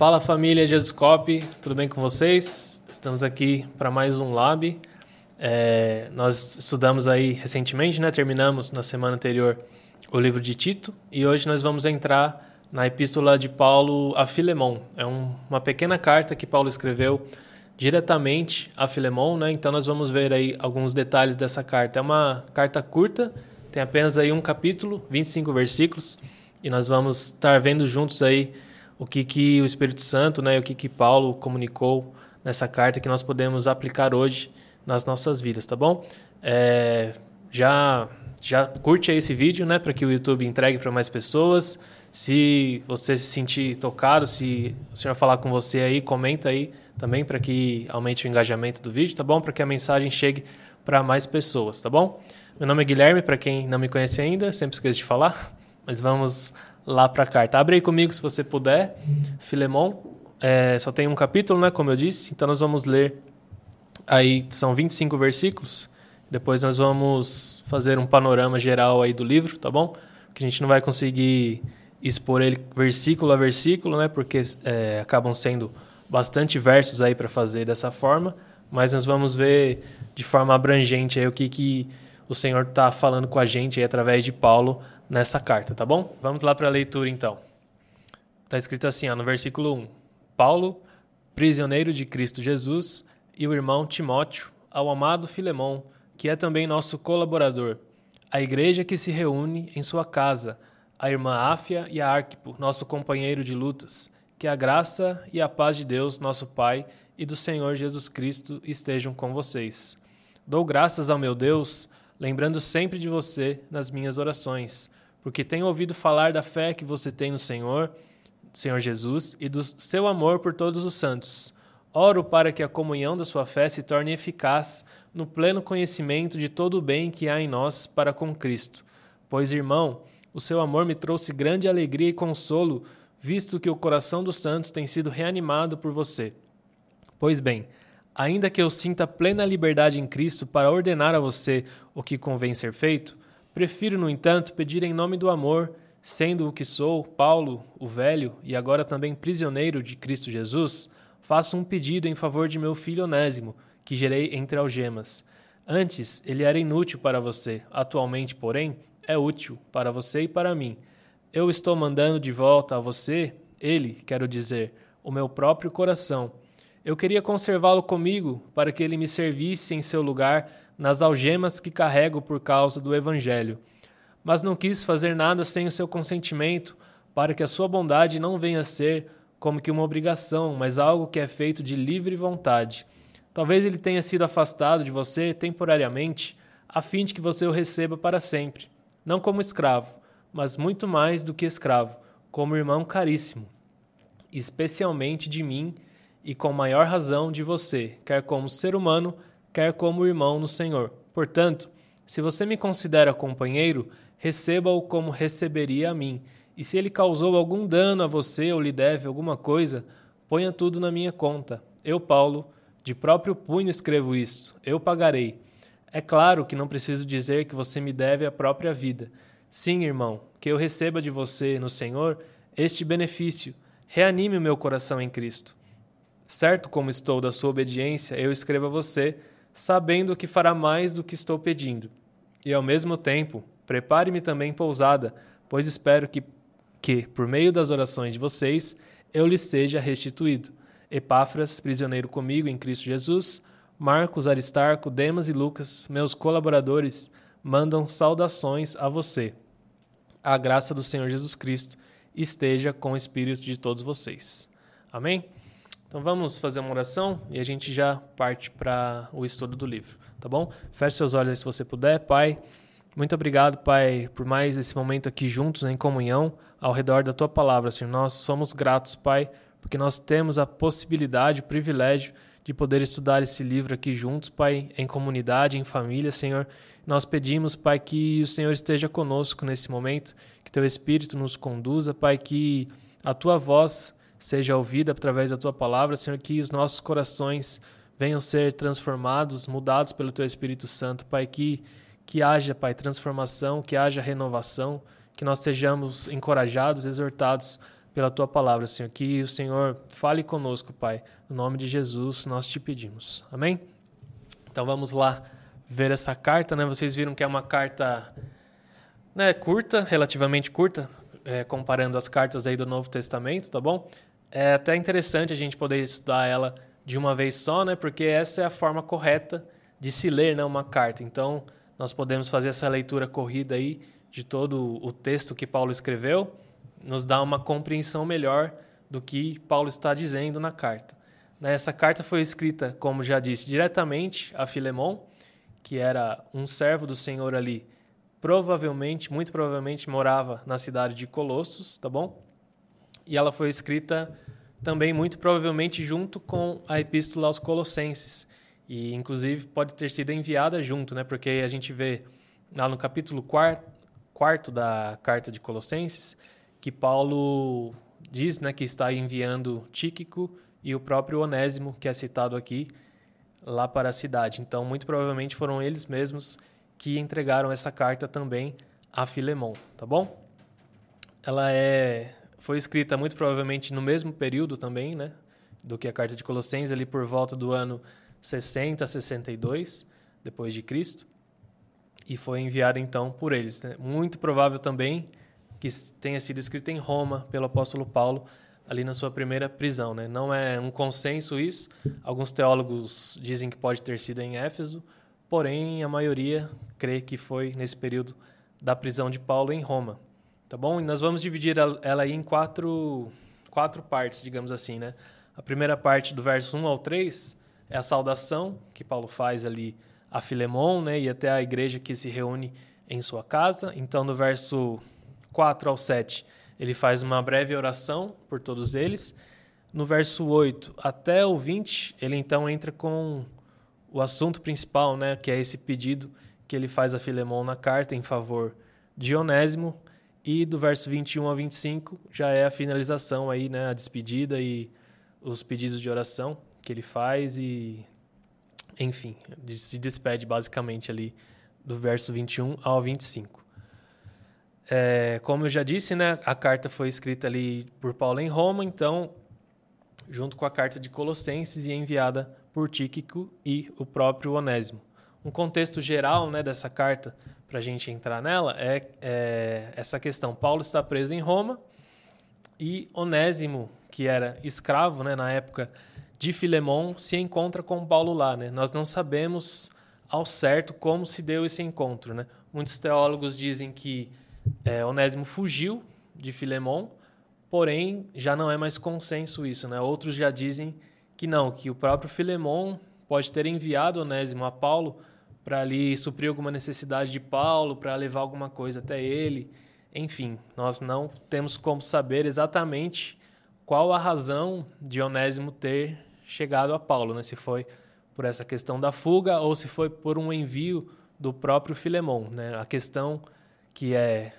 Fala família Jesuscope, tudo bem com vocês? Estamos aqui para mais um Lab. É, nós estudamos aí recentemente, né? Terminamos na semana anterior o livro de Tito e hoje nós vamos entrar na epístola de Paulo a Filemon. É um, uma pequena carta que Paulo escreveu diretamente a Filemon, né? Então nós vamos ver aí alguns detalhes dessa carta. É uma carta curta, tem apenas aí um capítulo, 25 versículos, e nós vamos estar vendo juntos aí o que que o Espírito Santo, né, o que que Paulo comunicou nessa carta que nós podemos aplicar hoje nas nossas vidas, tá bom? É, já já curte aí esse vídeo, né, para que o YouTube entregue para mais pessoas. Se você se sentir tocado, se o senhor falar com você aí, comenta aí também para que aumente o engajamento do vídeo, tá bom? Para que a mensagem chegue para mais pessoas, tá bom? Meu nome é Guilherme, para quem não me conhece ainda, sempre esqueço de falar, mas vamos lá para a carta. Abre aí comigo se você puder. Filemon, é, só tem um capítulo, né, como eu disse, então nós vamos ler aí, são 25 versículos. Depois nós vamos fazer um panorama geral aí do livro, tá bom? Que a gente não vai conseguir expor ele versículo a versículo, né? Porque é, acabam sendo bastante versos aí para fazer dessa forma, mas nós vamos ver de forma abrangente aí o que, que o Senhor está falando com a gente aí através de Paulo nessa carta, tá bom? Vamos lá para a leitura então. Está escrito assim, ó, no versículo 1. Paulo, prisioneiro de Cristo Jesus, e o irmão Timóteo, ao amado Filemão, que é também nosso colaborador, a igreja que se reúne em sua casa, a irmã Áfia e a Arquipo, nosso companheiro de lutas, que a graça e a paz de Deus, nosso Pai, e do Senhor Jesus Cristo estejam com vocês. Dou graças ao meu Deus, lembrando sempre de você nas minhas orações, porque tenho ouvido falar da fé que você tem no Senhor, Senhor Jesus, e do seu amor por todos os santos. Oro para que a comunhão da sua fé se torne eficaz no pleno conhecimento de todo o bem que há em nós para com Cristo. Pois, irmão, o seu amor me trouxe grande alegria e consolo, visto que o coração dos santos tem sido reanimado por você. Pois bem, ainda que eu sinta plena liberdade em Cristo para ordenar a você o que convém ser feito, prefiro, no entanto, pedir em nome do amor, sendo o que sou, Paulo, o velho, e agora também prisioneiro de Cristo Jesus, faço um pedido em favor de meu filho Onésimo, que gerei entre algemas. Antes ele era inútil para você, atualmente, porém, é útil para você e para mim. Eu estou mandando de volta a você, ele, quero dizer, o meu próprio coração. Eu queria conservá-lo comigo para que ele me servisse em seu lugar nas algemas que carrego por causa do Evangelho. Mas não quis fazer nada sem o seu consentimento, para que a sua bondade não venha a ser como que uma obrigação, mas algo que é feito de livre vontade. Talvez ele tenha sido afastado de você temporariamente, a fim de que você o receba para sempre não como escravo, mas muito mais do que escravo, como irmão caríssimo, especialmente de mim e com maior razão de você, quer como ser humano, quer como irmão no Senhor. Portanto, se você me considera companheiro, receba-o como receberia a mim. E se ele causou algum dano a você ou lhe deve alguma coisa, ponha tudo na minha conta. Eu, Paulo, de próprio punho escrevo isto. Eu pagarei. É claro que não preciso dizer que você me deve a própria vida. Sim, irmão, que eu receba de você, no Senhor, este benefício. Reanime o meu coração em Cristo. Certo como estou da sua obediência, eu escrevo a você, sabendo que fará mais do que estou pedindo. E ao mesmo tempo, prepare-me também pousada, pois espero que, que, por meio das orações de vocês, eu lhes seja restituído. Epáfras, prisioneiro comigo em Cristo Jesus, Marcos, Aristarco, Demas e Lucas, meus colaboradores, mandam saudações a você. A graça do Senhor Jesus Cristo esteja com o espírito de todos vocês. Amém? Então vamos fazer uma oração e a gente já parte para o estudo do livro, tá bom? Feche seus olhos aí se você puder, Pai. Muito obrigado, Pai, por mais esse momento aqui juntos em comunhão ao redor da tua palavra, Senhor. Nós somos gratos, Pai, porque nós temos a possibilidade, o privilégio de poder estudar esse livro aqui juntos, Pai, em comunidade, em família, Senhor. Nós pedimos, Pai, que o Senhor esteja conosco nesse momento, que Teu Espírito nos conduza, Pai, que a Tua voz seja ouvida através da Tua palavra, Senhor, que os nossos corações venham ser transformados, mudados pelo Teu Espírito Santo, Pai, que, que haja, Pai, transformação, que haja renovação, que nós sejamos encorajados, exortados pela tua palavra, Senhor. Que o Senhor fale conosco, Pai. No nome de Jesus nós te pedimos. Amém? Então vamos lá ver essa carta, né? Vocês viram que é uma carta né, curta, relativamente curta, é, comparando as cartas aí do Novo Testamento, tá bom? É até interessante a gente poder estudar ela de uma vez só, né? Porque essa é a forma correta de se ler né, uma carta. Então, nós podemos fazer essa leitura corrida aí de todo o texto que Paulo escreveu, nos dá uma compreensão melhor do que Paulo está dizendo na carta. Né, essa carta foi escrita, como já disse, diretamente a Filemon, que era um servo do Senhor ali, provavelmente, muito provavelmente, morava na cidade de Colossos, tá bom? E ela foi escrita também muito provavelmente junto com a Epístola aos Colossenses. E inclusive pode ter sido enviada junto, né? Porque a gente vê lá no capítulo 4 quarto da carta de Colossenses que Paulo diz, né, que está enviando Tíquico e o próprio Onésimo, que é citado aqui, lá para a cidade. Então, muito provavelmente foram eles mesmos que entregaram essa carta também a Filemon, tá bom? Ela é foi escrita muito provavelmente no mesmo período também, né, do que a carta de Colossenses, ali por volta do ano 60 a 62 depois de Cristo, e foi enviada então por eles. Né? Muito provável também que tenha sido escrita em Roma pelo apóstolo Paulo ali na sua primeira prisão. Né? Não é um consenso isso. Alguns teólogos dizem que pode ter sido em Éfeso, porém a maioria crê que foi nesse período da prisão de Paulo em Roma. Tá bom? E nós vamos dividir ela aí em quatro, quatro partes, digamos assim, né? A primeira parte, do verso 1 ao 3, é a saudação que Paulo faz ali a Filemon, né? E até a igreja que se reúne em sua casa. Então, no verso 4 ao 7, ele faz uma breve oração por todos eles. No verso 8 até o 20, ele então entra com o assunto principal, né? Que é esse pedido que ele faz a Filemon na carta em favor de Onésimo e do verso 21 ao 25 já é a finalização aí, né, a despedida e os pedidos de oração que ele faz e enfim, se despede basicamente ali do verso 21 ao 25. É, como eu já disse, né, a carta foi escrita ali por Paulo em Roma, então, junto com a carta de Colossenses e enviada por Tíquico e o próprio Onésimo. Um contexto geral né, dessa carta para a gente entrar nela é, é, essa questão. Paulo está preso em Roma e Onésimo, que era escravo né, na época de Filemon, se encontra com Paulo lá. Né? Nós não sabemos ao certo como se deu esse encontro. Né? Muitos teólogos dizem que é, Onésimo fugiu de Filemon, porém já não é mais consenso isso. Né? Outros já dizem que não, que o próprio Filemon pode ter enviado Onésimo a Paulo para ali suprir alguma necessidade de Paulo, para levar alguma coisa até ele. Enfim, nós não temos como saber exatamente qual a razão de Onésimo ter chegado a Paulo, né? se foi por essa questão da fuga ou se foi por um envio do próprio Filemon. Né? A questão que é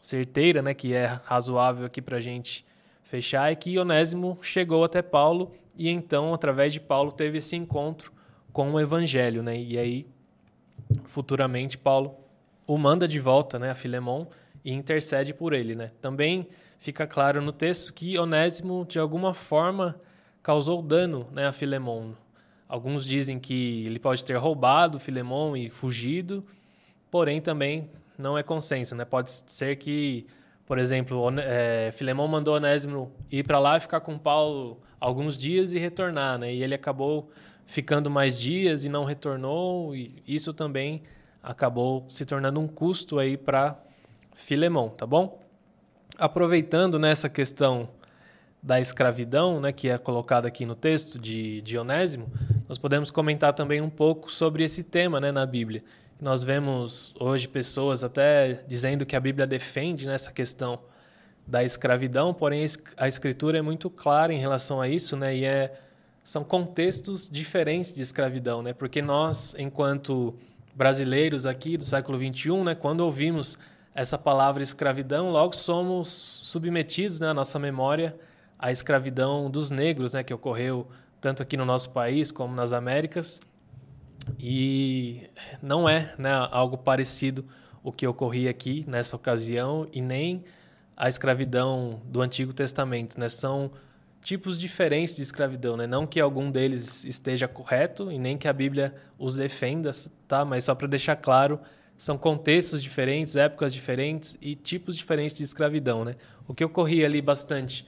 certeira, né, que é razoável aqui para a gente fechar, é que Onésimo chegou até Paulo e então, através de Paulo, teve esse encontro com o Evangelho. Né? E aí futuramente Paulo o manda de volta né, a Filemon e intercede por ele. Né? Também fica claro no texto que Onésimo, de alguma forma, causou dano né, a Filemon. Alguns dizem que ele pode ter roubado Filemon e fugido, porém também não é consenso. Né? Pode ser que, por exemplo, é, Filemon mandou Onésimo ir para lá e ficar com Paulo alguns dias e retornar, né? e ele acabou ficando mais dias e não retornou, e isso também acabou se tornando um custo aí para Filemão, tá bom? Aproveitando nessa questão da escravidão, né, que é colocada aqui no texto de Dionésimo, nós podemos comentar também um pouco sobre esse tema né, na Bíblia. Nós vemos hoje pessoas até dizendo que a Bíblia defende nessa questão da escravidão, porém a Escritura é muito clara em relação a isso, né, e é são contextos diferentes de escravidão, né? Porque nós, enquanto brasileiros aqui do século XXI, né, quando ouvimos essa palavra escravidão, logo somos submetidos, né, nossa memória à escravidão dos negros, né, que ocorreu tanto aqui no nosso país como nas Américas. E não é né, algo parecido o que ocorria aqui nessa ocasião e nem a escravidão do Antigo Testamento, né? São tipos diferentes de escravidão, né? Não que algum deles esteja correto e nem que a Bíblia os defenda, tá? Mas só para deixar claro, são contextos diferentes, épocas diferentes e tipos diferentes de escravidão, né? O que ocorria ali bastante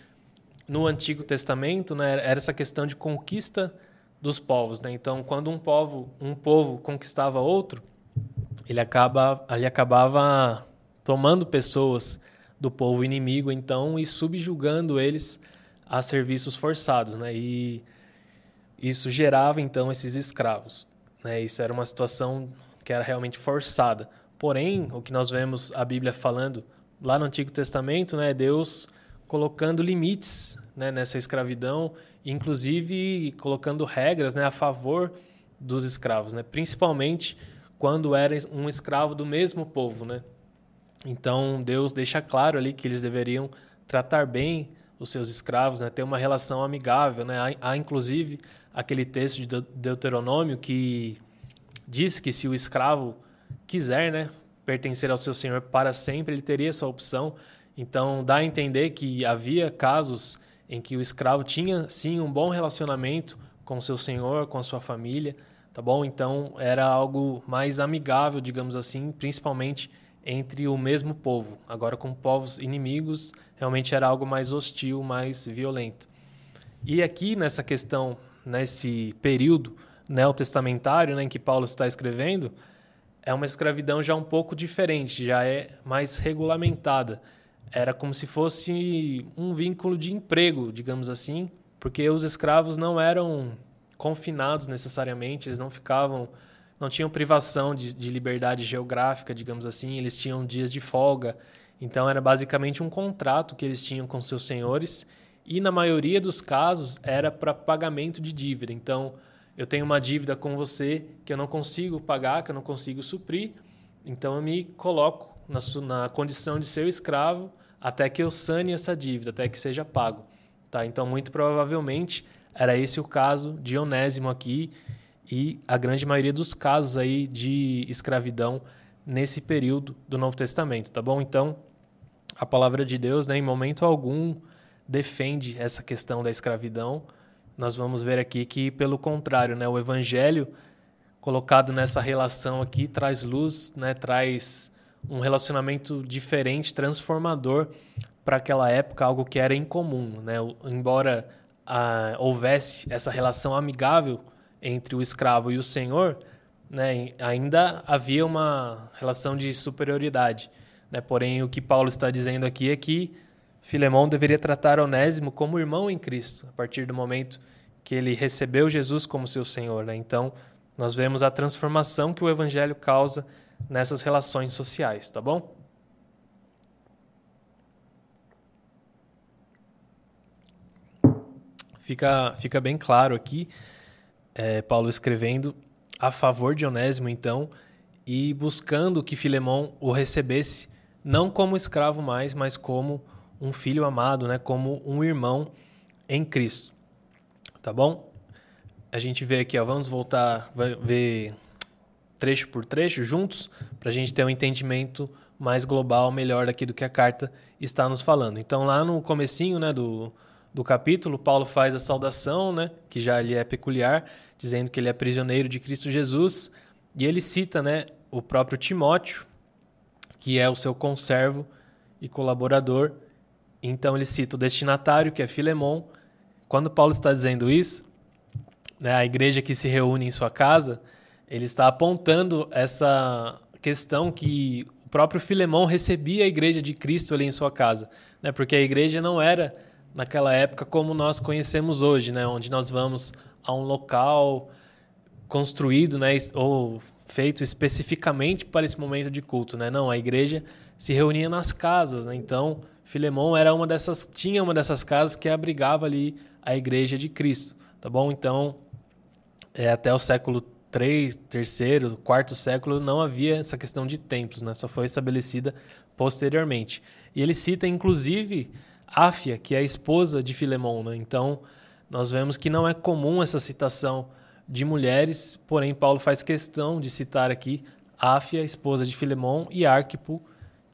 no Antigo Testamento, né, era essa questão de conquista dos povos, né? Então, quando um povo, um povo conquistava outro, ele acaba, ele acabava tomando pessoas do povo inimigo, então, e subjugando eles a serviços forçados, né? E isso gerava então esses escravos, né? Isso era uma situação que era realmente forçada. Porém, o que nós vemos a Bíblia falando lá no Antigo Testamento, né, Deus colocando limites né, nessa escravidão, inclusive colocando regras né, a favor dos escravos, né, principalmente quando era um escravo do mesmo povo. Né? Então, Deus deixa claro ali que eles deveriam tratar bem os seus escravos, né, ter uma relação amigável. Né? Há, há, inclusive, aquele texto de Deuteronômio que diz que se o escravo quiser né, pertencer ao seu senhor para sempre, ele teria essa opção. Então, dá a entender que havia casos em que o escravo tinha, sim, um bom relacionamento com o seu senhor, com a sua família, tá bom? Então, era algo mais amigável, digamos assim, principalmente entre o mesmo povo. Agora, com povos inimigos, realmente era algo mais hostil, mais violento. E aqui, nessa questão, nesse período neotestamentário né, em que Paulo está escrevendo, é uma escravidão já um pouco diferente, já é mais regulamentada. Era como se fosse um vínculo de emprego, digamos assim, porque os escravos não eram confinados necessariamente, eles não ficavam, não tinham privação de, de liberdade geográfica, digamos assim, eles tinham dias de folga. Então era basicamente um contrato que eles tinham com seus senhores e na maioria dos casos era para pagamento de dívida. Então eu tenho uma dívida com você que eu não consigo pagar, que eu não consigo suprir, então eu me coloco na, na condição de seu escravo até que eu sane essa dívida, até que seja pago. Tá? Então, muito provavelmente, era esse o caso de Onésimo aqui e a grande maioria dos casos aí de escravidão nesse período do Novo Testamento, tá bom? Então, a palavra de Deus, né, em momento algum, defende essa questão da escravidão, nós vamos ver aqui que, pelo contrário, né, o evangelho colocado nessa relação aqui traz luz, né, traz um relacionamento diferente, transformador para aquela época, algo que era incomum. Né? Embora ah, houvesse essa relação amigável entre o escravo e o senhor, né, ainda havia uma relação de superioridade. Né? Porém, o que Paulo está dizendo aqui é que Filemão deveria tratar Onésimo como irmão em Cristo, a partir do momento que ele recebeu Jesus como seu Senhor. Né? Então, nós vemos a transformação que o Evangelho causa nessas relações sociais, tá bom? Fica, fica bem claro aqui, é, Paulo escrevendo a favor de Onésimo, então, e buscando que Filemão o recebesse não como escravo mais, mas como um filho amado, né, como um irmão em Cristo. Tá bom? A gente vê aqui, ó, vamos voltar, ver trecho por trecho juntos, para a gente ter um entendimento mais global, melhor daqui do que a carta está nos falando. Então, lá no comecinho né, do, do capítulo, Paulo faz a saudação, né, que já lhe é peculiar, dizendo que ele é prisioneiro de Cristo Jesus, e ele cita né, o próprio Timóteo, que é o seu conservo e colaborador, então ele cita o destinatário, que é Filemon. Quando Paulo está dizendo isso, né, a igreja que se reúne em sua casa, ele está apontando essa questão que o próprio Filemão recebia a igreja de Cristo ali em sua casa, né? Porque a igreja não era naquela época como nós conhecemos hoje, né? Onde nós vamos a um local construído, né? Ou feito especificamente para esse momento de culto, né? Não, a igreja se reunia nas casas, né? Então Filemão era uma dessas, tinha uma dessas casas que abrigava ali a igreja de Cristo, tá bom? Então, é, até o século III, terceiro, quarto século não havia essa questão de templos, né? Só foi estabelecida posteriormente. E ele cita inclusive Áfia, que é a esposa de Filemão, né? Então, nós vemos que não é comum essa citação de mulheres, porém Paulo faz questão de citar aqui Áfia, esposa de Filemão, e Arquipo,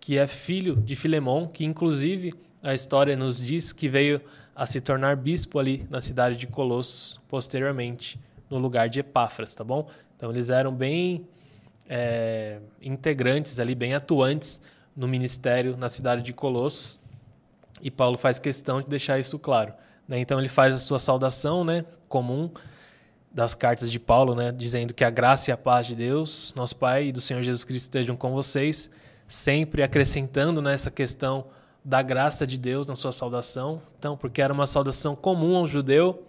que é filho de Filemon, que inclusive a história nos diz que veio a se tornar bispo ali na cidade de Colossos, posteriormente, no lugar de Epáfras, tá bom? Então eles eram bem é, integrantes ali, bem atuantes no ministério na cidade de Colossos, e Paulo faz questão de deixar isso claro. Né? Então ele faz a sua saudação né, comum das cartas de Paulo, né, dizendo que a graça e a paz de Deus, nosso Pai e do Senhor Jesus Cristo estejam com vocês, sempre acrescentando nessa questão da graça de Deus na sua saudação. Então, porque era uma saudação comum ao judeu,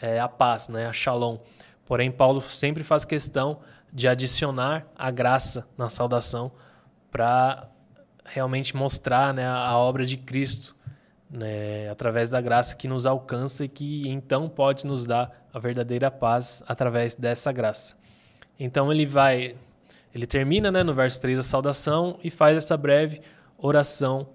é, a paz, né, a shalom. Porém, Paulo sempre faz questão de adicionar a graça na saudação para realmente mostrar né, a obra de Cristo né, através da graça que nos alcança e que então pode nos dar a verdadeira paz através dessa graça. Então ele vai, ele termina né, no verso 3 a saudação e faz essa breve oração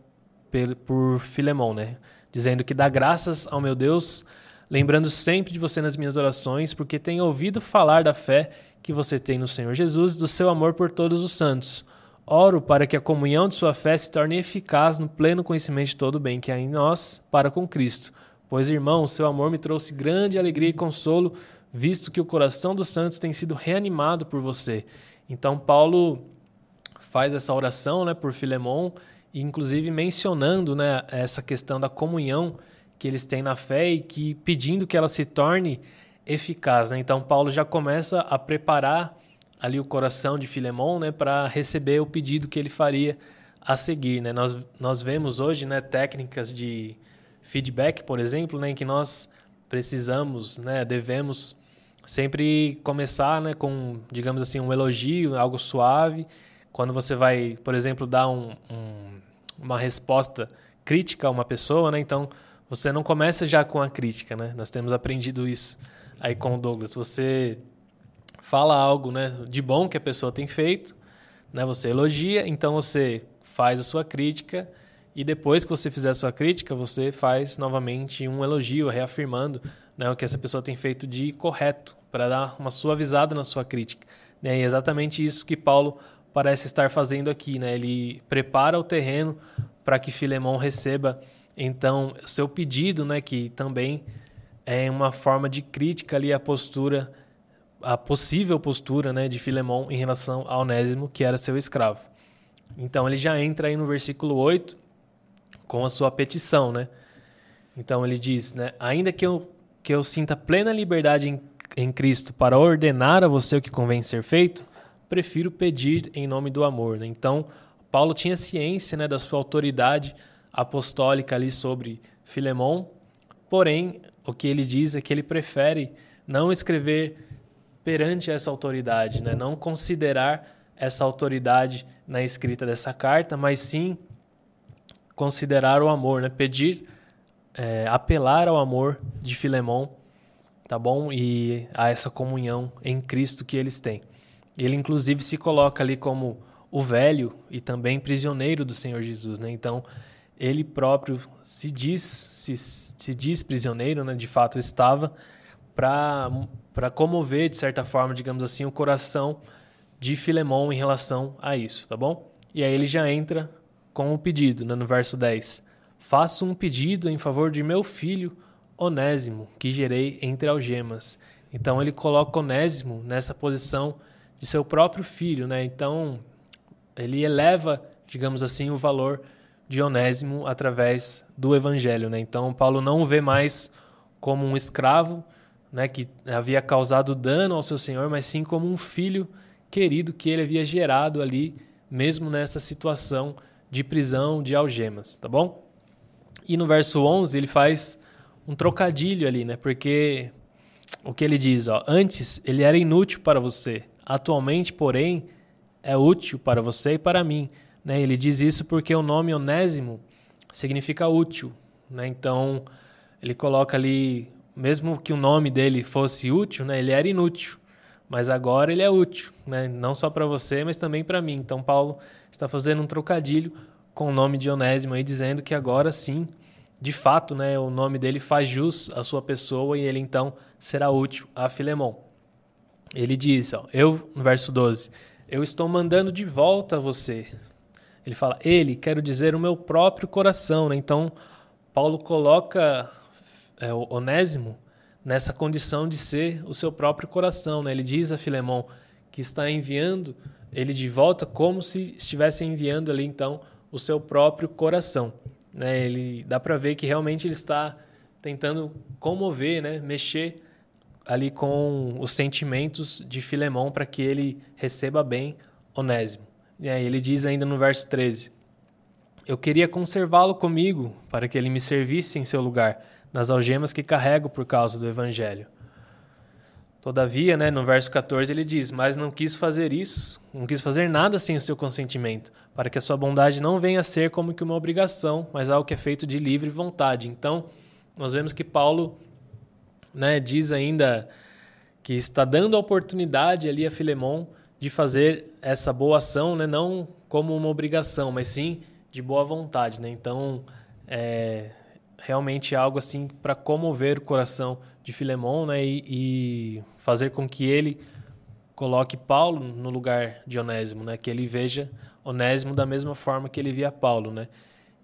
por, por Filemão, né, dizendo que dá graças ao meu Deus, lembrando sempre de você nas minhas orações, porque tenho ouvido falar da fé que você tem no Senhor Jesus, do seu amor por todos os santos Oro para que a comunhão de sua fé se torne eficaz no pleno conhecimento de todo o bem que há em nós para com Cristo. Pois, irmão, seu amor me trouxe grande alegria e consolo, visto que o coração dos santos tem sido reanimado por você. Então, Paulo faz essa oração né, por Filemon, inclusive mencionando né, essa questão da comunhão que eles têm na fé e que pedindo que ela se torne eficaz. Né? Então, Paulo já começa a preparar ali o coração de Filemon, né, para receber o pedido que ele faria a seguir, né? Nós nós vemos hoje, né, técnicas de feedback, por exemplo, né, em que nós precisamos, né, devemos sempre começar, né, com, digamos assim, um elogio, algo suave. Quando você vai, por exemplo, dar um, um, uma resposta crítica a uma pessoa, né, então você não começa já com a crítica, né? Nós temos aprendido isso aí com o Douglas. Você fala algo né, de bom que a pessoa tem feito, né, você elogia, então você faz a sua crítica e depois que você fizer a sua crítica, você faz novamente um elogio, reafirmando né, o que essa pessoa tem feito de correto, para dar uma suavizada na sua crítica. Né? E é exatamente isso que Paulo parece estar fazendo aqui. Né? Ele prepara o terreno para que Filemão receba então o seu pedido, né, que também é uma forma de crítica ali à postura a possível postura né, de Filemão em relação a Onésimo, que era seu escravo. Então ele já entra aí no versículo 8 com a sua petição. Né? Então ele diz: né, Ainda que eu, que eu sinta plena liberdade em, em Cristo para ordenar a você o que convém ser feito, prefiro pedir em nome do amor. Né? Então Paulo tinha ciência né, da sua autoridade apostólica ali sobre Filemão, porém o que ele diz é que ele prefere não escrever perante essa autoridade, né? não considerar essa autoridade na escrita dessa carta, mas sim considerar o amor, né? pedir, é, apelar ao amor de Filemão, tá bom? E a essa comunhão em Cristo que eles têm. Ele inclusive se coloca ali como o velho e também prisioneiro do Senhor Jesus, né? Então ele próprio se diz se, se diz prisioneiro, né? De fato estava para para comover, de certa forma, digamos assim, o coração de Filemão em relação a isso, tá bom? E aí ele já entra com o pedido, né, no verso 10. Faço um pedido em favor de meu filho Onésimo, que gerei entre algemas. Então ele coloca Onésimo nessa posição de seu próprio filho, né? Então ele eleva, digamos assim, o valor de Onésimo através do evangelho, né? Então Paulo não o vê mais como um escravo, né, que havia causado dano ao seu senhor, mas sim como um filho querido que ele havia gerado ali, mesmo nessa situação de prisão, de algemas, tá bom? E no verso 11 ele faz um trocadilho ali, né? Porque o que ele diz, ó, antes ele era inútil para você, atualmente, porém, é útil para você e para mim, né? Ele diz isso porque o nome Onésimo significa útil, né? Então, ele coloca ali mesmo que o nome dele fosse útil, né, ele era inútil. Mas agora ele é útil, né? não só para você, mas também para mim. Então, Paulo está fazendo um trocadilho com o nome de Onésimo, aí, dizendo que agora sim, de fato, né, o nome dele faz jus à sua pessoa e ele então será útil a Filemon. Ele diz, ó, eu, no verso 12, eu estou mandando de volta a você. Ele fala, ele, quero dizer, o meu próprio coração. Né? Então, Paulo coloca é, o Onésimo nessa condição de ser o seu próprio coração. Né? Ele diz a Filemão que está enviando ele de volta como se estivesse enviando ali, então, o seu próprio coração. Né? Ele dá para ver que realmente ele está tentando comover, né? mexer ali com os sentimentos de Filemão para que ele receba bem Onésimo. E aí ele diz ainda no verso 13: Eu queria conservá-lo comigo para que ele me servisse em seu lugar nas algemas que carrego por causa do evangelho. Todavia, né, no verso 14 ele diz: Mas não quis fazer isso, não quis fazer nada sem o seu consentimento, para que a sua bondade não venha a ser como que uma obrigação, mas algo que é feito de livre vontade. Então, nós vemos que Paulo né, diz ainda que está dando a oportunidade ali a Filemão de fazer essa boa ação, né, não como uma obrigação, mas sim de boa vontade. Né? Então, é realmente algo assim para comover o coração de Filemão né, e, e, fazer com que ele coloque Paulo no lugar de Onésimo, né, que ele veja Onésimo da mesma forma que ele via Paulo. Né?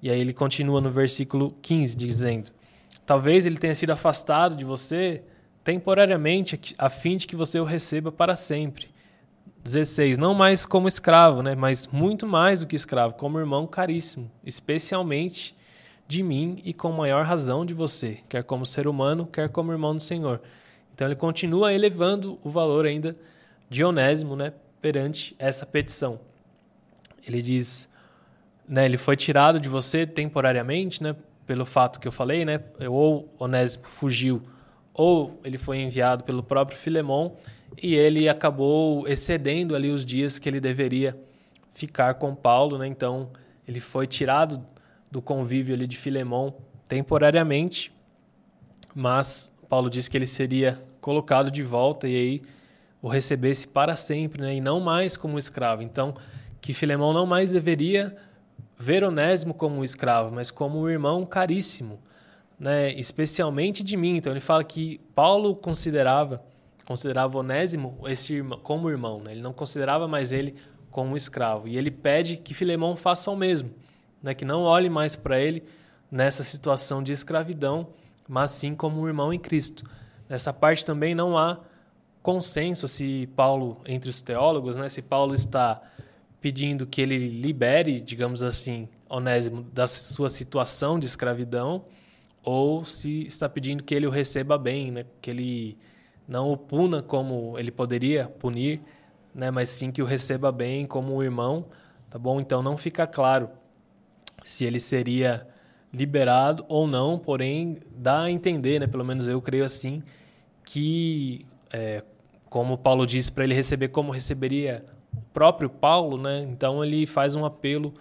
E aí ele continua no versículo 15, dizendo: Talvez ele tenha sido afastado de você temporariamente, a fim de que você o receba para sempre. 16. Não mais como escravo, né? mas muito mais do que escravo, como irmão caríssimo, especialmente de mim e com maior razão de você, quer como ser humano, quer como irmão do Senhor. Então ele continua elevando o valor ainda de Onésimo né, perante essa petição. Ele diz, né, ele foi tirado de você temporariamente, né, pelo fato que eu falei, né? Ou Onésimo fugiu, ou ele foi enviado pelo próprio Filemão e ele acabou excedendo ali os dias que ele deveria ficar com Paulo, né? Então ele foi tirado do convívio ali de Filemão temporariamente, mas Paulo disse que ele seria colocado de volta e aí o recebesse para sempre, né? E não mais como escravo. Então que Filemão não mais deveria ver Onésimo como escravo, mas como um irmão caríssimo, né? especialmente de mim. Então ele fala que Paulo considerava considerava Onésimo esse irmão, como irmão, né? ele não considerava mais ele como escravo. E ele pede que Filemão faça o mesmo, né? que não olhe mais para ele nessa situação de escravidão, mas sim como um irmão em Cristo. Nessa parte também não há consenso se Paulo, entre os teólogos, né? se Paulo está pedindo que ele libere, digamos assim, Onésimo da sua situação de escravidão, ou se está pedindo que ele o receba bem, né? que ele não o puna como ele poderia punir, né? mas sim que o receba bem como um irmão, tá bom? Então não fica claro se ele seria liberado ou não, porém dá a entender, né? pelo menos eu creio assim, que, é, como Paulo disse, para ele receber como receberia o próprio Paulo, né? Então ele faz um apelo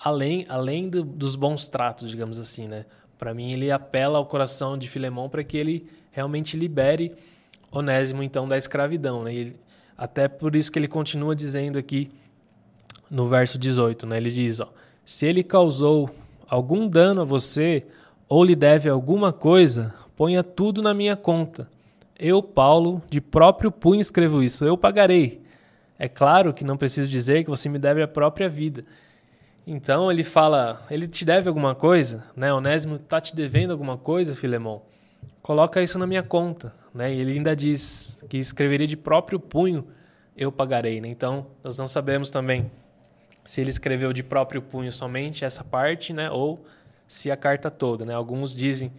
além, além do, dos bons tratos, digamos assim, né? Para mim ele apela ao coração de Filemão para que ele realmente libere Onésimo então da escravidão, né? Ele, até por isso que ele continua dizendo aqui no verso 18, né? Ele diz, ó, se ele causou algum dano a você ou lhe deve alguma coisa, ponha tudo na minha conta. Eu, Paulo, de próprio punho escrevo isso, eu pagarei. É claro que não preciso dizer que você me deve a própria vida. Então ele fala, ele te deve alguma coisa, né? Onésimo está te devendo alguma coisa, Filemão. Coloca isso na minha conta, né? E ele ainda diz que escreveria de próprio punho, eu pagarei, né? Então nós não sabemos também se ele escreveu de próprio punho somente essa parte, né? Ou se a carta toda, né? Alguns dizem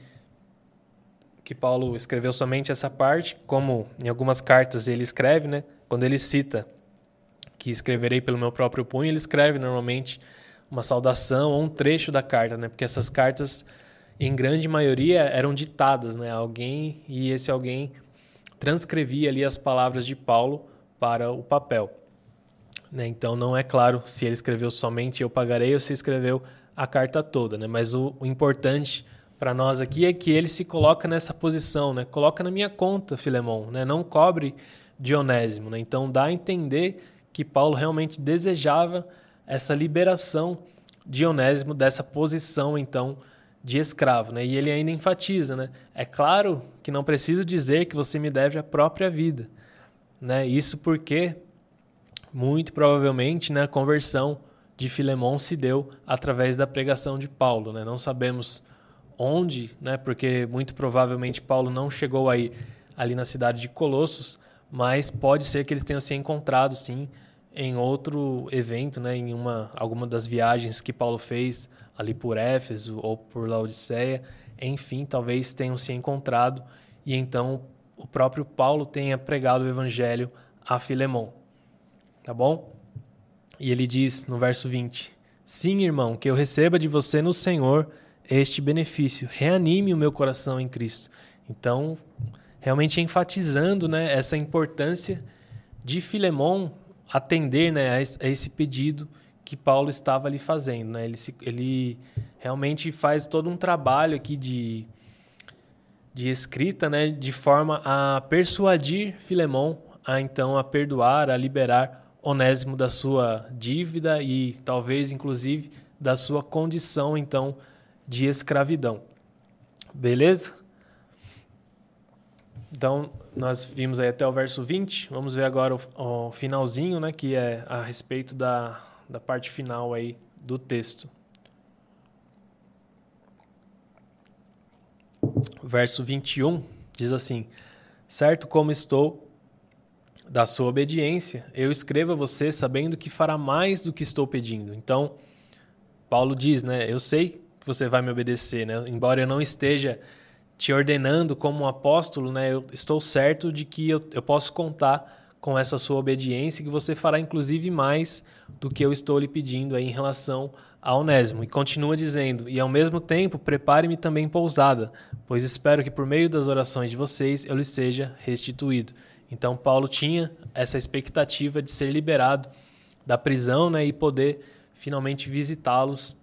que Paulo escreveu somente essa parte, como em algumas cartas ele escreve, né? Quando ele cita que escreverei pelo meu próprio punho, ele escreve normalmente uma saudação ou um trecho da carta, né? Porque essas cartas, em grande maioria, eram ditadas, né? Alguém e esse alguém transcrevia ali as palavras de Paulo para o papel. Né? Então não é claro se ele escreveu somente eu pagarei ou se escreveu a carta toda, né? Mas o, o importante para nós aqui é que ele se coloca nessa posição, né? Coloca na minha conta, Filemão, né? Não cobre Dionésimo, né? Então dá a entender que Paulo realmente desejava essa liberação de Onésimo dessa posição, então, de escravo. Né? E ele ainda enfatiza, né? é claro que não preciso dizer que você me deve a própria vida. Né? Isso porque, muito provavelmente, né, conversão de Filemão se deu através da pregação de Paulo. Né? Não sabemos onde, né? porque muito provavelmente Paulo não chegou a ir ali na cidade de Colossos, mas pode ser que eles tenham se encontrado sim em outro evento, né? em uma, alguma das viagens que Paulo fez ali por Éfeso ou por Laodiceia. Enfim, talvez tenham se encontrado e então o próprio Paulo tenha pregado o evangelho a Filemão. Tá bom? E ele diz no verso 20: Sim, irmão, que eu receba de você no Senhor este benefício. Reanime o meu coração em Cristo. Então, realmente enfatizando né, essa importância de Filemão atender né, a esse pedido que Paulo estava ali fazendo. Né? Ele, se, ele realmente faz todo um trabalho aqui de, de escrita, né, de forma a persuadir Filemão a então a perdoar, a liberar Onésimo da sua dívida e talvez inclusive da sua condição então de escravidão. Beleza? Então, nós vimos aí até o verso 20. Vamos ver agora o, o finalzinho, né, que é a respeito da, da parte final aí do texto. Verso 21 diz assim: Certo como estou da sua obediência, eu escrevo a você sabendo que fará mais do que estou pedindo. Então, Paulo diz, né? Eu sei que você vai me obedecer, né? Embora eu não esteja te ordenando como um apóstolo, né? Eu estou certo de que eu, eu posso contar com essa sua obediência, que você fará inclusive mais do que eu estou lhe pedindo aí em relação a Onésimo. E continua dizendo: E ao mesmo tempo, prepare-me também pousada, pois espero que por meio das orações de vocês eu lhe seja restituído. Então, Paulo tinha essa expectativa de ser liberado da prisão né, e poder finalmente visitá-los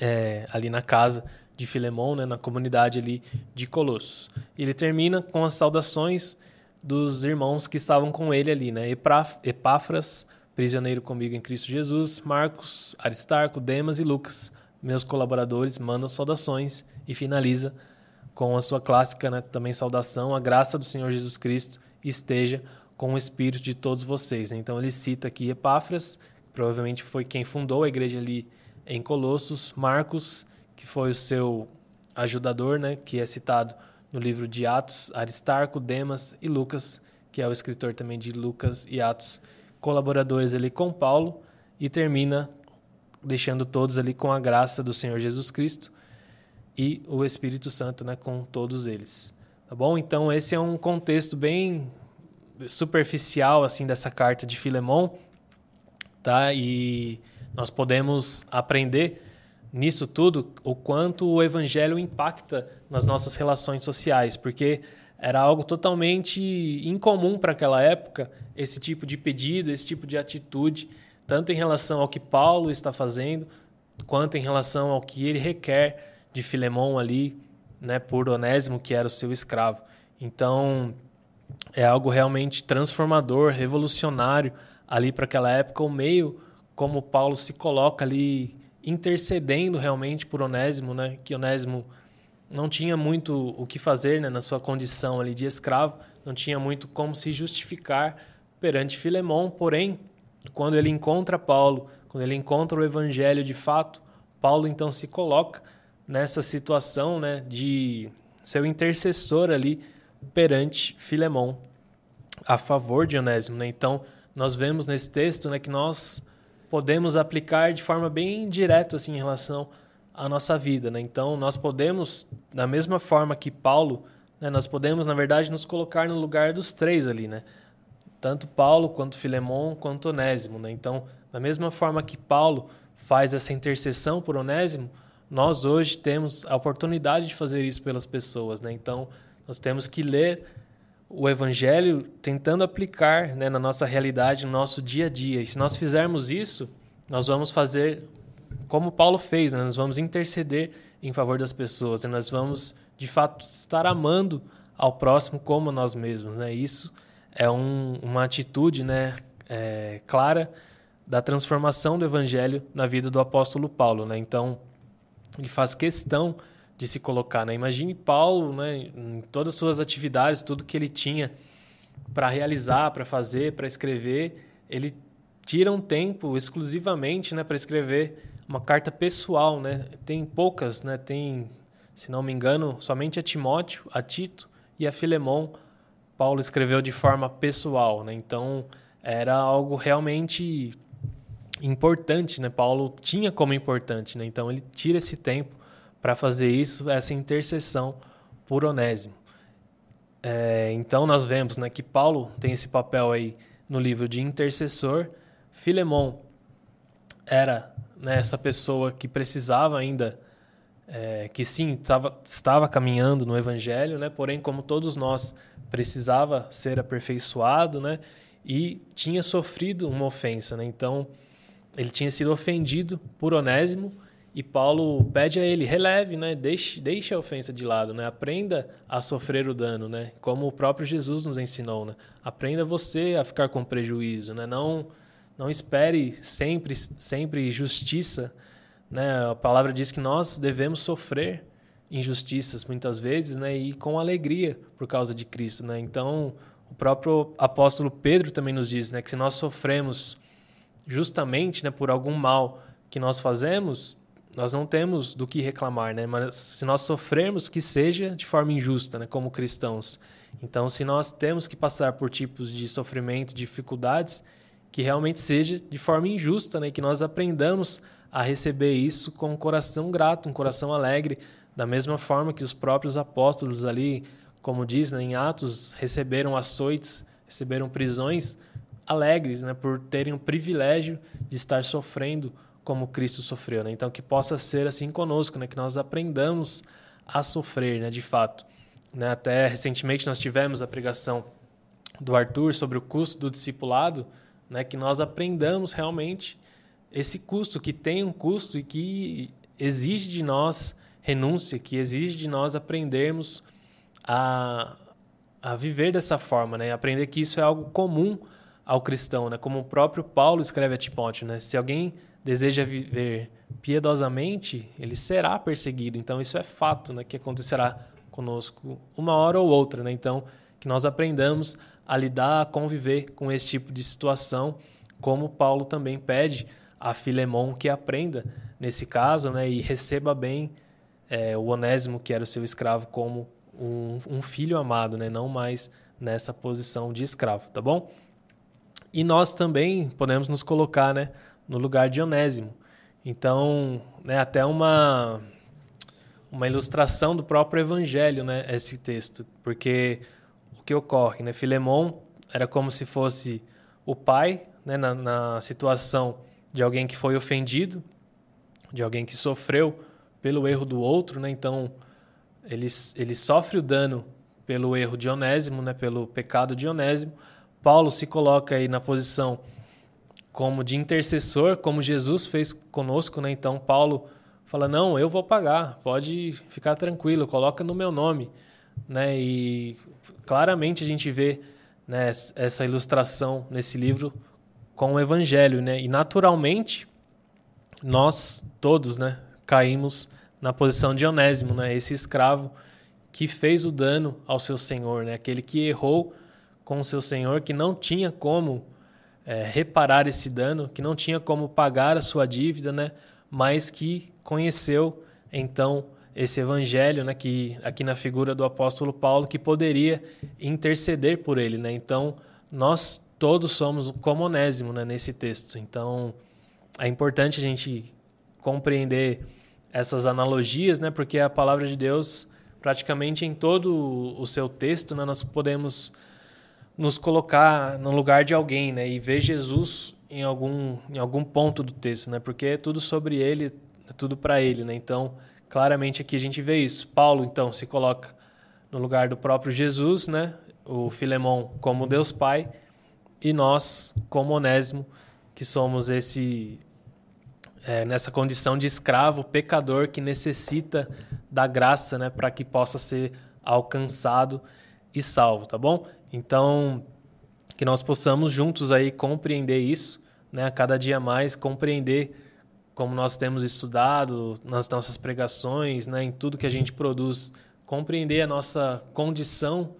é, ali na casa de Filemão, né, na comunidade ali de Colossos. Ele termina com as saudações dos irmãos que estavam com ele ali, né? Epáfras, prisioneiro comigo em Cristo Jesus, Marcos, Aristarco, Demas e Lucas, meus colaboradores, mandam saudações e finaliza com a sua clássica né, também saudação, a graça do Senhor Jesus Cristo esteja com o espírito de todos vocês. Né? Então ele cita aqui Epáfras, que provavelmente foi quem fundou a igreja ali em Colossos, Marcos, que foi o seu ajudador, né, que é citado no livro de Atos, Aristarco, Demas e Lucas, que é o escritor também de Lucas e Atos, colaboradores ali com Paulo, e termina deixando todos ali com a graça do Senhor Jesus Cristo e o Espírito Santo, né, com todos eles. Tá bom? Então esse é um contexto bem superficial assim dessa carta de Filemão, tá? E nós podemos aprender nisso tudo o quanto o evangelho impacta nas nossas relações sociais, porque era algo totalmente incomum para aquela época esse tipo de pedido, esse tipo de atitude, tanto em relação ao que Paulo está fazendo, quanto em relação ao que ele requer de Filemão ali né, por Onésimo, que era o seu escravo. Então, é algo realmente transformador, revolucionário ali para aquela época, o meio como Paulo se coloca ali intercedendo realmente por Onésimo, né, que Onésimo não tinha muito o que fazer né, na sua condição ali de escravo, não tinha muito como se justificar perante Filemão, porém, quando ele encontra Paulo, quando ele encontra o evangelho de fato, Paulo então se coloca nessa situação né, de ser o intercessor ali perante Filemão a favor de Onésimo. Né? Então, nós vemos nesse texto né, que nós podemos aplicar de forma bem direta assim, em relação à nossa vida. Né? Então, nós podemos, da mesma forma que Paulo, né, nós podemos, na verdade, nos colocar no lugar dos três ali. Né? Tanto Paulo, quanto Filemão, quanto Onésimo. Né? Então, da mesma forma que Paulo faz essa intercessão por Onésimo, nós hoje temos a oportunidade de fazer isso pelas pessoas, né? Então, nós temos que ler o evangelho tentando aplicar né, na nossa realidade, no nosso dia a dia. E se nós fizermos isso, nós vamos fazer como Paulo fez, né? nós vamos interceder em favor das pessoas, né? nós vamos de fato estar amando ao próximo como nós mesmos. Né? Isso é um, uma atitude né, é, clara da transformação do evangelho na vida do apóstolo Paulo. Né? Então, ele faz questão de se colocar. Né? Imagine Paulo, né, em todas as suas atividades, tudo que ele tinha para realizar, para fazer, para escrever, ele tira um tempo exclusivamente né, para escrever uma carta pessoal. Né? Tem poucas, né? tem, se não me engano, somente a Timóteo, a Tito e a Filemão. Paulo escreveu de forma pessoal. Né? Então, era algo realmente importante. Né? Paulo tinha como importante. Né? Então, ele tira esse tempo para fazer isso, essa intercessão por Onésimo. É, então, nós vemos né, que Paulo tem esse papel aí no livro de intercessor Filemon era né, essa pessoa que precisava ainda, é, que sim, tava, estava caminhando no Evangelho, né, porém, como todos nós, precisava ser aperfeiçoado né, e tinha sofrido uma ofensa. Né, então, ele tinha sido ofendido por Onésimo e Paulo pede a ele, releve, né? deixe, deixe a ofensa de lado, né? aprenda a sofrer o dano, né? como o próprio Jesus nos ensinou. Né? Aprenda você a ficar com prejuízo, né? não não espere sempre, sempre justiça. Né? A palavra diz que nós devemos sofrer injustiças muitas vezes, né? E com alegria por causa de Cristo, né? Então, o próprio apóstolo Pedro também nos diz, né, que se nós sofremos justamente, né, por algum mal que nós fazemos, nós não temos do que reclamar, né? Mas se nós sofrermos, que seja de forma injusta, né, como cristãos. Então, se nós temos que passar por tipos de sofrimento, dificuldades, que realmente seja de forma injusta, né? que nós aprendamos a receber isso com um coração grato, um coração alegre, da mesma forma que os próprios apóstolos ali, como diz né, em Atos, receberam açoites, receberam prisões alegres, né, por terem o privilégio de estar sofrendo como Cristo sofreu. Né? Então, que possa ser assim conosco, né, que nós aprendamos a sofrer, né, de fato. Né? Até recentemente nós tivemos a pregação do Arthur sobre o custo do discipulado, né? Que nós aprendamos realmente esse custo, que tem um custo e que exige de nós renúncia, que exige de nós aprendermos a, a viver dessa forma, né? Aprender que isso é algo comum ao cristão, né? Como o próprio Paulo escreve a Timóteo, né? Se alguém deseja viver piedosamente, ele será perseguido. Então isso é fato, né? Que acontecerá conosco uma hora ou outra, né? Então que nós aprendamos a lidar, a conviver com esse tipo de situação, como Paulo também pede a Filemão que aprenda nesse caso né, e receba bem é, o Onésimo, que era o seu escravo, como um, um filho amado, né, não mais nessa posição de escravo, tá bom? E nós também podemos nos colocar né, no lugar de Onésimo. Então, né, até uma, uma ilustração do próprio Evangelho, né, esse texto, porque o que ocorre. Né? Filemon era como se fosse o pai né? na, na situação de alguém que foi ofendido, de alguém que sofreu pelo erro do outro. Né? Então, ele, ele sofre o dano pelo erro de Onésimo, né? pelo pecado de Onésimo. Paulo se coloca aí na posição como de intercessor, como Jesus fez conosco, né? Então Paulo fala: "Não, eu vou pagar, pode ficar tranquilo, coloca no meu nome", né? E claramente a gente vê né, essa ilustração nesse livro com o Evangelho, né? E naturalmente nós todos, né, caímos na posição de Onésimo, né? Esse escravo que fez o dano ao seu senhor, né? Aquele que errou com o seu senhor, que não tinha como é, reparar esse dano, que não tinha como pagar a sua dívida, né? Mas que conheceu então esse evangelho, né, que aqui na figura do apóstolo Paulo, que poderia interceder por ele, né? Então, nós todos somos como Onésimo, né, nesse texto. Então, é importante a gente compreender essas analogias, né, porque a palavra de Deus, praticamente em todo o seu texto, né, nós podemos nos colocar no lugar de alguém, né, e ver Jesus em algum em algum ponto do texto, né? Porque é tudo sobre ele, é tudo para ele, né? Então, Claramente aqui a gente vê isso. Paulo, então, se coloca no lugar do próprio Jesus, né? o Filemão como Deus Pai, e nós como Onésimo, que somos esse é, nessa condição de escravo, pecador que necessita da graça, né, para que possa ser alcançado e salvo, tá bom? Então, que nós possamos juntos aí compreender isso, né, cada dia mais compreender como nós temos estudado nas nossas pregações, né, em tudo que a gente produz, compreender a nossa condição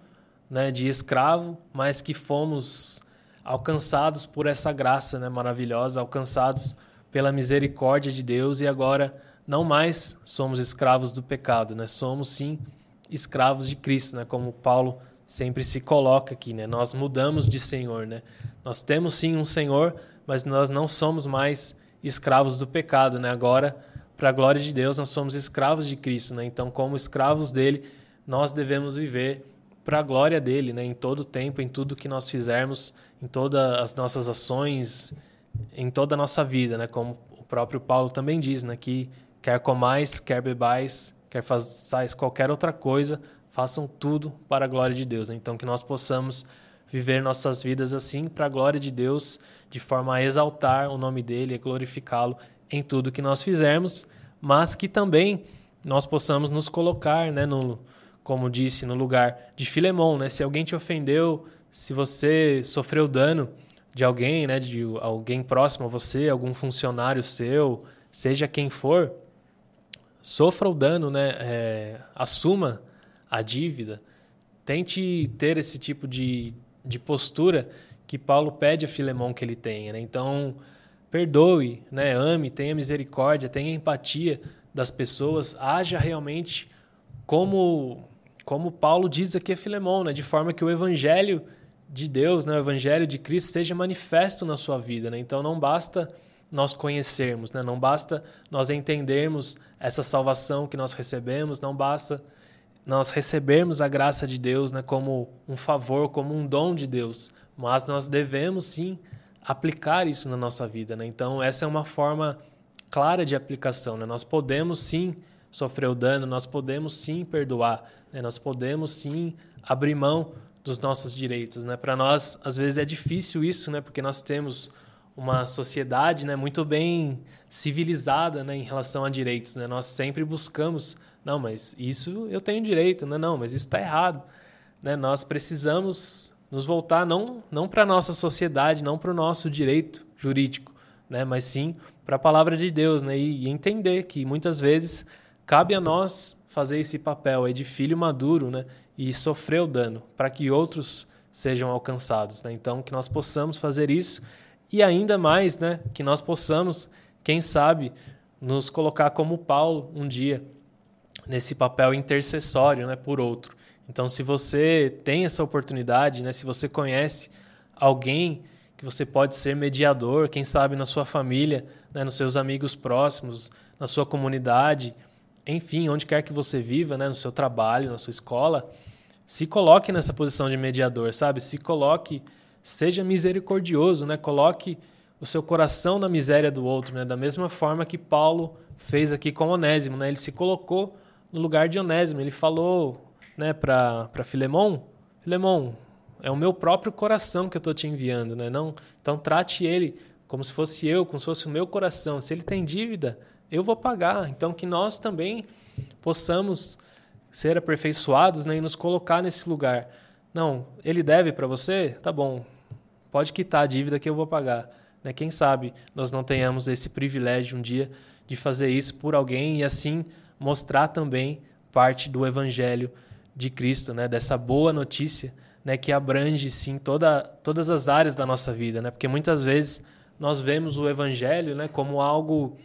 né, de escravo, mas que fomos alcançados por essa graça né, maravilhosa, alcançados pela misericórdia de Deus e agora não mais somos escravos do pecado, né? Somos sim escravos de Cristo, né? Como Paulo sempre se coloca aqui, né? Nós mudamos de Senhor, né? Nós temos sim um Senhor, mas nós não somos mais escravos do pecado, né? Agora, para a glória de Deus, nós somos escravos de Cristo, né? Então, como escravos dele, nós devemos viver para a glória dele, né? Em todo o tempo, em tudo que nós fizermos, em todas as nossas ações, em toda a nossa vida, né? Como o próprio Paulo também diz, né? Que quer comais, quer bebais, quer façais qualquer outra coisa, façam tudo para a glória de Deus. Né? Então, que nós possamos viver nossas vidas assim para a glória de Deus, de forma a exaltar o nome dele e glorificá-lo em tudo que nós fizermos, mas que também nós possamos nos colocar, né, no, como disse, no lugar de Filemão, né? Se alguém te ofendeu, se você sofreu dano de alguém, né, de alguém próximo a você, algum funcionário seu, seja quem for, sofra o dano, né? É, assuma a dívida. Tente ter esse tipo de, de postura que Paulo pede a Filemão que ele tenha. Né? Então, perdoe, né? ame, tenha misericórdia, tenha empatia das pessoas, haja realmente como, como Paulo diz aqui a Filemão, né? de forma que o evangelho de Deus, né? o evangelho de Cristo seja manifesto na sua vida. Né? Então, não basta nós conhecermos, né? não basta nós entendermos essa salvação que nós recebemos, não basta nós recebermos a graça de Deus né? como um favor, como um dom de Deus, mas nós devemos sim aplicar isso na nossa vida. Né? Então, essa é uma forma clara de aplicação. Né? Nós podemos sim sofrer o dano, nós podemos sim perdoar, né? nós podemos sim abrir mão dos nossos direitos. Né? Para nós, às vezes, é difícil isso, né? porque nós temos uma sociedade né, muito bem civilizada né, em relação a direitos. Né? Nós sempre buscamos, não, mas isso eu tenho direito, né? não, mas isso está errado. Né? Nós precisamos nos voltar não, não para a nossa sociedade, não para o nosso direito jurídico, né? mas sim para a palavra de Deus né? E, e, entender que muitas vezes cabe a nós fazer esse papel aí de filho maduro né? e sofrer o dano para que outros sejam alcançados. Né? Então, que nós possamos fazer isso e ainda mais, né, que nós possamos, quem sabe, nos colocar como Paulo um dia nesse papel intercessório, né, por outro. Então, se você tem essa oportunidade, né, se você conhece alguém que você pode ser mediador, quem sabe na sua família, né, nos seus amigos próximos, na sua comunidade, enfim, onde quer que você viva, né, no seu trabalho, na sua escola, se coloque nessa posição de mediador, sabe? Se coloque seja misericordioso, né? Coloque o seu coração na miséria do outro, né? Da mesma forma que Paulo fez aqui com Onésimo, né? Ele se colocou no lugar de Onésimo. Ele falou, né, para Filemão, Filemão, é o meu próprio coração que eu estou te enviando, né? Não, então trate ele como se fosse eu, como se fosse o meu coração. Se ele tem dívida, eu vou pagar. Então que nós também possamos ser aperfeiçoados né, e nos colocar nesse lugar. Não, ele deve para você? Tá bom, pode quitar a dívida que eu vou pagar. Né? Quem sabe nós não tenhamos esse privilégio um dia de fazer isso por alguém e assim mostrar também parte do evangelho de Cristo, né? dessa boa notícia né? que abrange sim toda, todas as áreas da nossa vida. Né? Porque muitas vezes nós vemos o evangelho né? como algo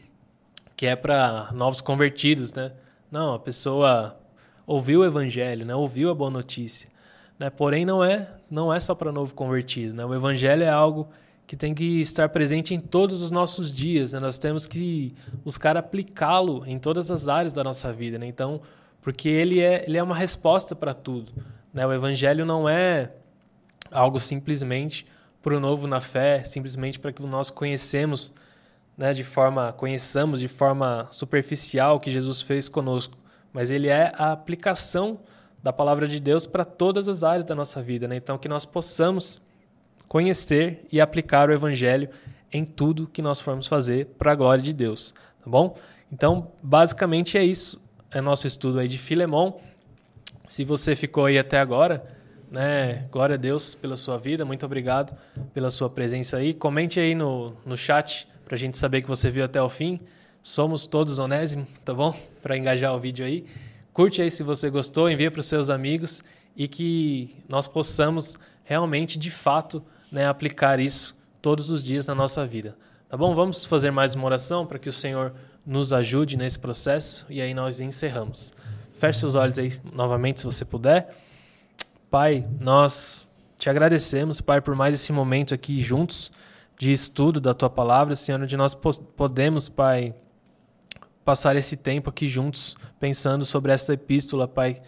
que é para novos convertidos. Né? Não, a pessoa ouviu o evangelho, né? ouviu a boa notícia. Né? Porém, não é, não é só para novo convertido. Né? O evangelho é algo que tem que estar presente em todos os nossos dias. Né? Nós temos que buscar aplicá-lo em todas as áreas da nossa vida. Né? Então, porque ele é, ele é uma resposta para tudo. Né? O evangelho não é algo simplesmente para o novo na fé, simplesmente para que nós conhecemos, né, de forma conheçamos de forma superficial o que Jesus fez conosco, mas ele é a aplicação da palavra de Deus para todas as áreas da nossa vida. Né? Então, que nós possamos conhecer e aplicar o Evangelho em tudo que nós formos fazer para a glória de Deus. Tá bom? Então, basicamente é isso. É nosso estudo aí de Filemão. Se você ficou aí até agora, né? Glória a Deus pela sua vida. Muito obrigado pela sua presença aí. Comente aí no, no chat para a gente saber que você viu até o fim. Somos todos onésimo, tá bom? Para engajar o vídeo aí. Curte aí se você gostou, envia para os seus amigos e que nós possamos realmente, de fato, né, aplicar isso todos os dias na nossa vida. Tá bom? Vamos fazer mais uma oração para que o Senhor nos ajude nesse processo e aí nós encerramos. Feche os olhos aí novamente, se você puder. Pai, nós te agradecemos, Pai, por mais esse momento aqui juntos de estudo da tua palavra, Senhor, onde nós podemos, Pai, passar esse tempo aqui juntos pensando sobre essa epístola, Pai,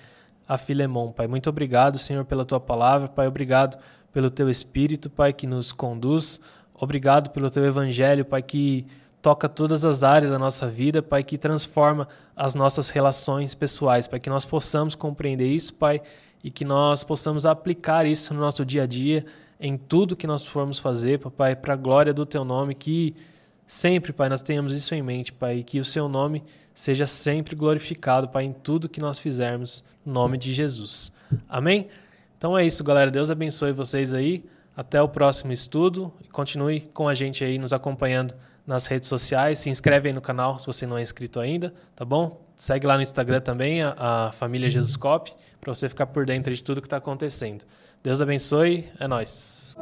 a Filemon. Pai, muito obrigado, Senhor, pela tua palavra, Pai, obrigado pelo teu espírito, Pai, que nos conduz. Obrigado pelo teu evangelho, Pai, que toca todas as áreas da nossa vida, Pai, que transforma as nossas relações pessoais, Pai, que nós possamos compreender isso, Pai, e que nós possamos aplicar isso no nosso dia a dia, em tudo que nós formos fazer, Pai, para a glória do Teu nome, que sempre, Pai, nós tenhamos isso em mente, Pai, e que o Seu nome seja sempre glorificado, Pai, em tudo que nós fizermos, no nome de Jesus. Amém? Então é isso, galera. Deus abençoe vocês aí. Até o próximo estudo. Continue com a gente aí nos acompanhando nas redes sociais. Se inscreve aí no canal se você não é inscrito ainda, tá bom? Segue lá no Instagram também, a, a família Jesus Cop, para você ficar por dentro de tudo que está acontecendo. Deus abençoe, é nós.